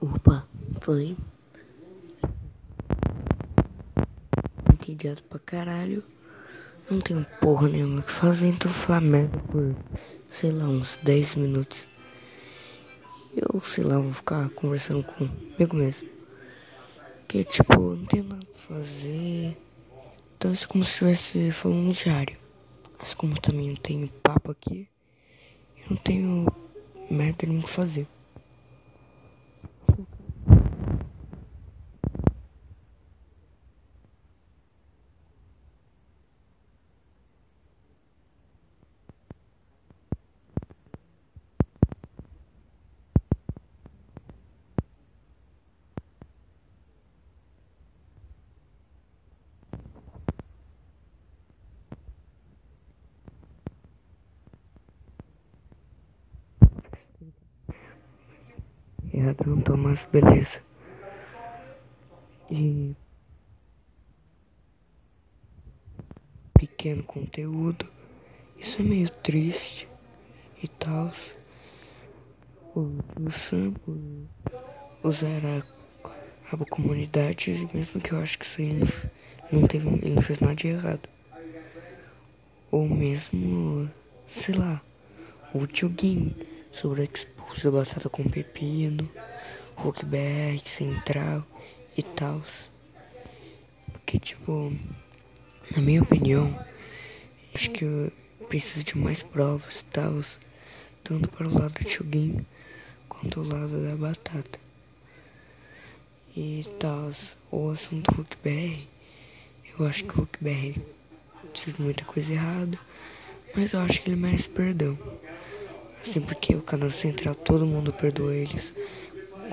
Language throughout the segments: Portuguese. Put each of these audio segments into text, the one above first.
Opa, foi. Entediado pra caralho. Não tenho porra nenhuma que fazer, então falar merda por, sei lá, uns 10 minutos. Eu, sei lá, vou ficar conversando comigo mesmo. Que tipo, não tenho nada pra fazer. Então isso é como se estivesse falando um diário. Mas como também não tenho papo aqui, eu não tenho merda nenhuma que fazer. Errado não tô mais, beleza. E pequeno conteúdo. Isso é meio triste e tal. O, o Sam usar a, a comunidade, mesmo que eu acho que isso aí não, teve, ele fez nada de errado. Ou mesmo, sei lá, o Tioguin sobre a expulso da batata com pepino, Rockberg, central e tal. Porque, tipo, na minha opinião, acho que eu preciso de mais provas e tal, tanto para o lado do Tchuguinho quanto o lado da batata. E tal, o assunto Huckberry, eu acho que o Huckberry fez muita coisa errada, mas eu acho que ele merece perdão. Assim, porque o canal central todo mundo perdoou eles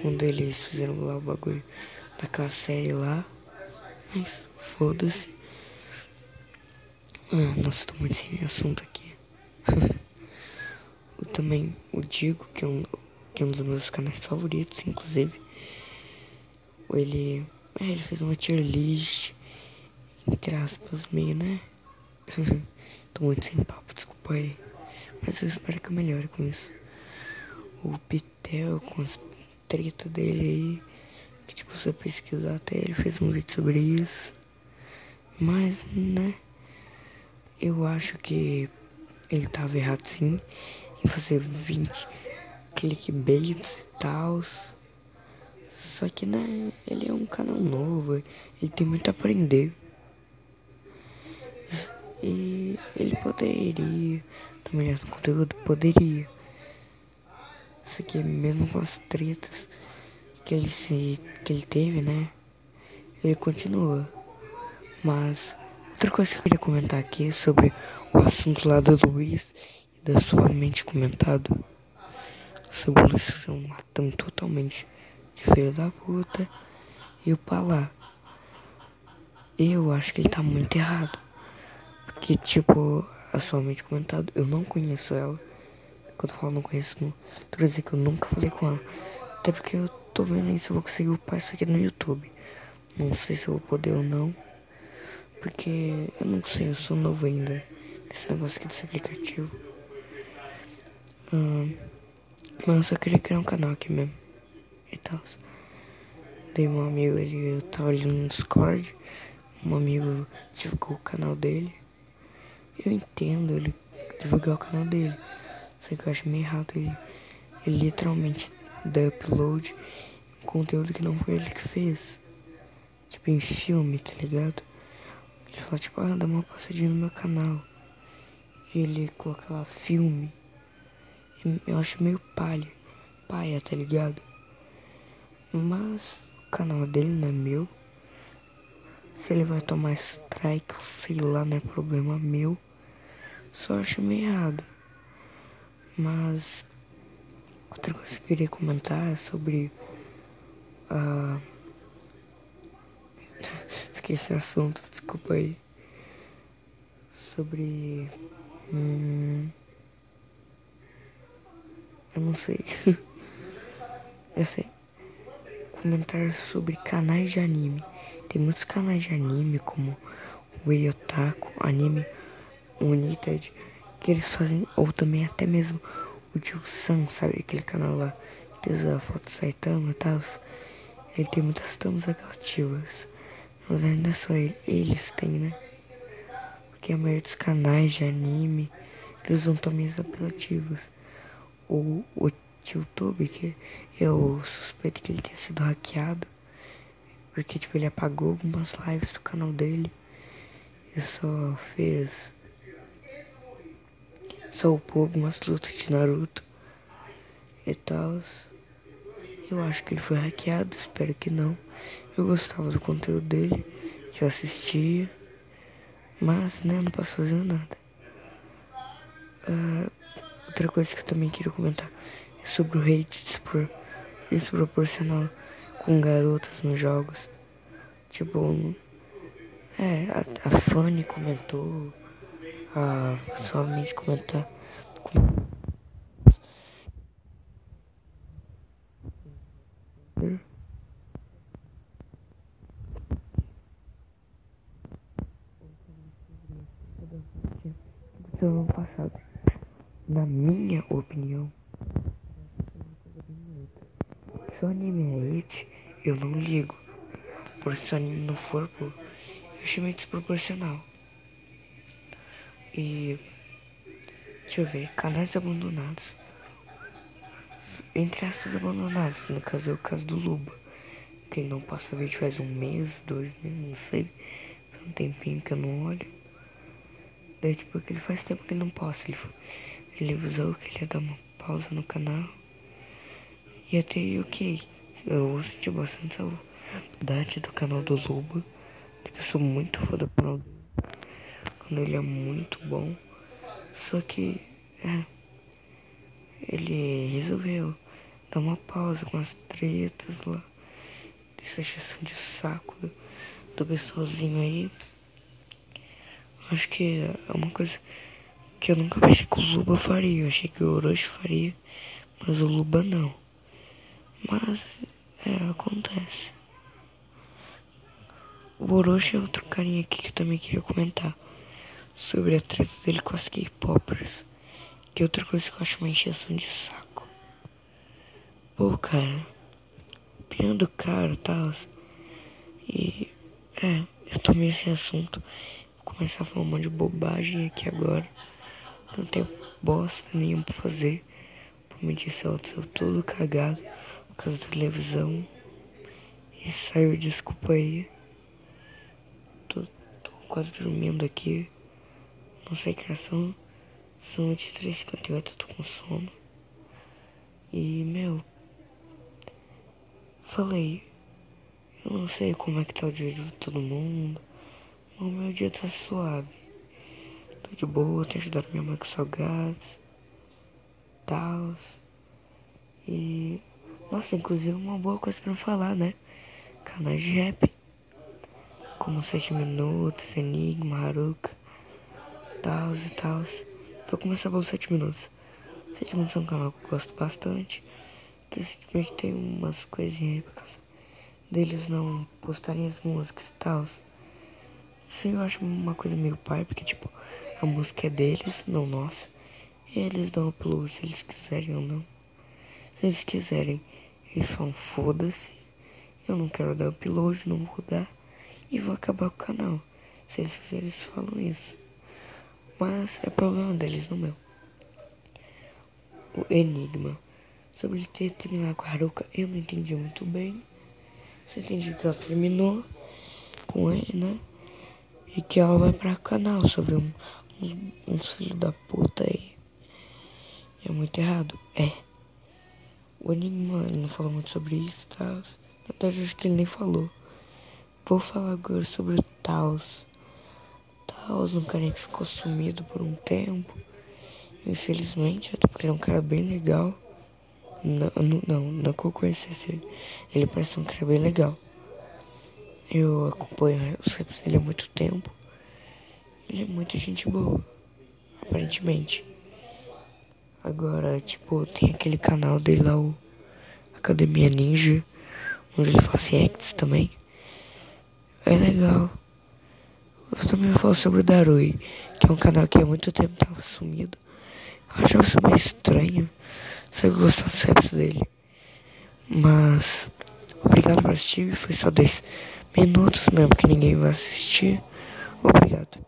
quando eles fizeram lá o bagulho daquela série lá. Mas foda-se. Ah, nossa, tô muito sem assunto aqui. eu também o Digo, que é, um, que é um dos meus canais favoritos, inclusive. Ele. É, ele fez uma tier list. Entre aspas, meio, né? tô muito sem papo, desculpa aí. Mas eu espero que eu melhore com isso. O Pitel, com as tretas dele aí. Que tipo, se você pesquisar até ele fez um vídeo sobre isso. Mas, né? Eu acho que ele tava errado sim. Em fazer 20 clickbaits e tal. Só que, né? Ele é um canal novo. Ele tem muito a aprender. E ele poderia também conteúdo poderia. Isso aqui mesmo com as tretas que ele se que ele teve, né? Ele continua. Mas outra coisa que eu queria comentar aqui é sobre o assunto lá do Luiz e da sua mente comentado. Sobre o Luiz ser um latão totalmente de filho da puta e o Palá. Eu acho que ele tá muito errado. Porque tipo, a sua mente comentado. Eu não conheço ela. Quando eu falo não conheço, não quero dizer que eu nunca falei com ela. Até porque eu tô vendo aí se eu vou conseguir upar isso aqui no YouTube. Não sei se eu vou poder ou não. Porque eu não sei, eu sou novo ainda. Nesse negócio aqui desse aplicativo. Hum, mas eu só queria criar um canal aqui mesmo. E tal. Dei um amigo, ele eu tava ali no Discord. Um amigo divulgou o canal dele. Eu entendo ele divulgar o canal dele. Só que eu acho meio errado ele, ele literalmente dar upload um conteúdo que não foi ele que fez. Tipo em filme, tá ligado? Ele fala tipo, ah, dá uma passadinha no meu canal. E ele coloca lá filme. Eu acho meio palha. Paia, tá ligado? Mas o canal dele não é meu. Se ele vai tomar strike, sei lá, não é problema meu. Só acho meio errado. Mas outra coisa que eu queria comentar é sobre a. Esqueci o assunto, desculpa aí. Sobre. Hum... Eu não sei. eu sei. Comentar sobre canais de anime. Tem muitos canais de anime como o Eiotaku, anime United, que eles fazem, ou também até mesmo o Tio Sam, sabe? Aquele canal lá, que fez a foto Saitama e tal. Ele tem muitas thumbs apelativas. Mas ainda só ele, eles têm, né? Porque a maioria dos canais de anime eles usam thumbs apelativas. O, o YouTube, que eu suspeito que ele tenha sido hackeado. Porque tipo, ele apagou algumas lives do canal dele. E só fez. Só upou algumas lutas de Naruto e tal. Eu acho que ele foi hackeado, espero que não. Eu gostava do conteúdo dele, eu assistia, mas né, não posso fazer nada. Uh, outra coisa que eu também queria comentar é sobre o hate despror desproporcional com garotas nos jogos. Tipo, é, a, a Fanny comentou, a sua amiga comentar. ano passado. Na minha opinião, se o anime é hit, eu não ligo. Porque se o anime não for, pô, eu achei meio desproporcional. E. Deixa eu ver, canais abandonados. Entre aspas abandonados, no caso é o caso do Luba. Que ele não passa vídeo faz um mês, dois meses, não sei. Faz um tempinho que eu não olho. Daí, tipo, que ele faz tempo que não posta. Ele, ele avisou que ele ia dar uma pausa no canal. E até ok. Eu senti bastante saudade do canal do Luba. Eu sou muito canal dele. Ele é muito bom. Só que, é. Ele resolveu dar uma pausa com as tretas lá. Dessa exceção de saco do, do pessoalzinho aí. Acho que é uma coisa que eu nunca pensei que o Luba faria. Eu achei que o Orochi faria, mas o Luba não. Mas é, acontece. O Orochi é outro carinha aqui que eu também queria comentar. Sobre a treta dele com as K-popers. Que é outra coisa que eu acho uma encheção de saco. Pô, cara. Opinião do cara e tal. E. É, eu tomei esse assunto começar a falar um monte de bobagem aqui agora. Não tenho bosta nenhuma pra fazer. Me disse, ela saiu todo cagado por causa da televisão. E saiu, desculpa aí. Tô, tô quase dormindo aqui. Que são. São 23h58, eu tô com sono. E, meu. Falei. Eu não sei como é que tá o dia de todo mundo. O meu dia tá suave. Tô de boa, tenho ajudado minha mãe com salgados. Tal. E. Nossa, inclusive uma boa coisa pra falar, né? Canais de rap. Como 7 Minutos, Enigma, Haruka. Tal e tal. Vou começar pelos 7 Minutos. 7 Minutos é um canal que eu gosto bastante. Que simplesmente tem umas coisinhas aí por causa deles não postarem as músicas e tal. Isso eu acho uma coisa meio pai, porque tipo, a música é deles, não nossa. Eles dão upload se eles quiserem ou não. Se eles quiserem, eles falam foda-se. Eu não quero dar upload, não vou dar. E vou acabar com o canal. Se eles quiserem, eles falam isso. Mas é problema deles, não meu. O Enigma. Sobre ele ter terminado com a Haruka, eu não entendi muito bem. Só entendi que ela terminou com ele, né? e que ela vai pra canal sobre um, uns, uns filhos da puta aí. É muito errado. É. O Enigma não falou muito sobre isso, tá? Verdade, acho que ele nem falou. Vou falar agora sobre o Taos. Taos, um cara que ficou sumido por um tempo. Infelizmente, até porque ele é um cara bem legal. Não, não, não, que eu conhecesse ele. Ele parece um cara bem legal. Eu acompanho os clipes dele há muito tempo. Ele é muito gente boa, aparentemente. Agora, tipo, tem aquele canal dele lá, o Academia Ninja, onde ele faz reacts também. É legal. Eu também vou falar sobre o Darui, que é um canal que há muito tempo tava sumido. Eu achava isso meio estranho. Só que eu gostava raps dele. Mas obrigado por assistir. Foi só 10 minutos mesmo que ninguém vai assistir. Obrigado.